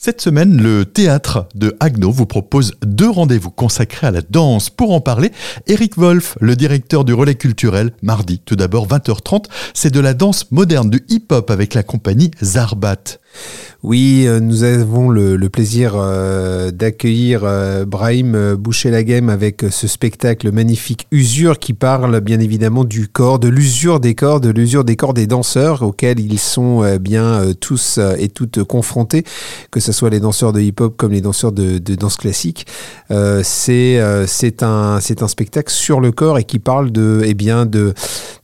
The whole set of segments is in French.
Cette semaine, le théâtre de Agno vous propose deux rendez-vous consacrés à la danse. Pour en parler, Eric Wolf, le directeur du relais culturel, mardi, tout d'abord 20h30, c'est de la danse moderne, du hip-hop avec la compagnie Zarbat. Oui, euh, nous avons le, plaisir euh, d'accueillir euh, Brahim Boucher-Laghem avec ce spectacle magnifique Usure qui parle bien évidemment du corps, de l'usure des corps, de l'usure des corps des danseurs auxquels ils sont bien tous et toutes confrontés, que ce soit les danseurs de hip-hop comme les danseurs de, danse classique. c'est un, spectacle sur le corps et qui parle eh bien, de,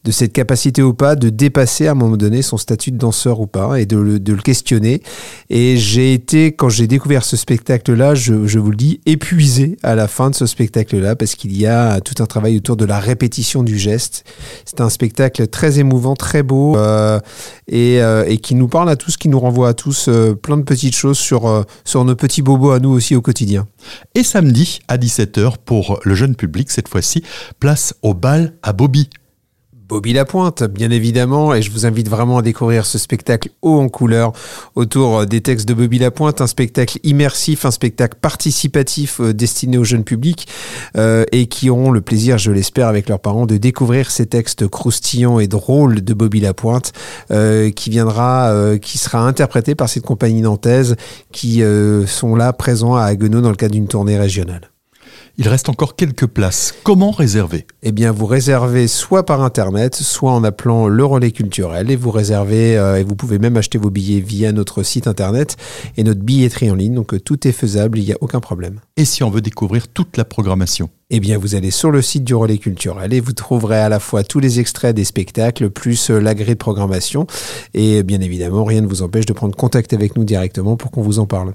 de cette capacité ou pas de dépasser à un moment donné son statut de danseur ou pas et de, le questionner. Et j'ai été, quand j'ai découvert ce spectacle-là, je, vous le dis, épuisé à la fin de ce spectacle-là, parce qu'il y a tout un travail autour de la répétition du geste. C'est un spectacle très émouvant, très beau, euh, et, euh, et, qui nous parle à tous, qui nous renvoie à tous euh, plein de petites choses sur, sur nos petits bobos à nous aussi au quotidien. Et samedi à 17h pour le jeune public, cette fois-ci, place au bal à Bobby. Bobby Lapointe, bien évidemment, et je vous invite vraiment à découvrir ce spectacle haut en couleur autour euh, des textes de Bobby Lapointe, un spectacle immersif, un spectacle participatif euh, destiné au jeune public euh, et qui auront le plaisir, je l'espère, avec leurs parents, de découvrir ces textes croustillants et drôles de Bobby Lapointe, qui viendra, qui sera interprété par cette compagnie nantaise qui sont là présents à Haguenau dans le cadre d'une tournée régionale. Il reste encore quelques places. Comment réserver? Eh bien, vous réservez soit par Internet, soit en appelant le relais culturel et vous réservez, euh, et vous pouvez même acheter vos billets via notre site Internet et notre billetterie en ligne. Donc, euh, tout est faisable, il n'y a aucun problème. Et si on veut découvrir toute la programmation? Eh bien, vous allez sur le site du Relais Culturel et vous trouverez à la fois tous les extraits des spectacles, plus euh, la grille de programmation. Et bien évidemment, rien ne vous empêche de prendre contact avec nous directement pour qu'on vous en parle.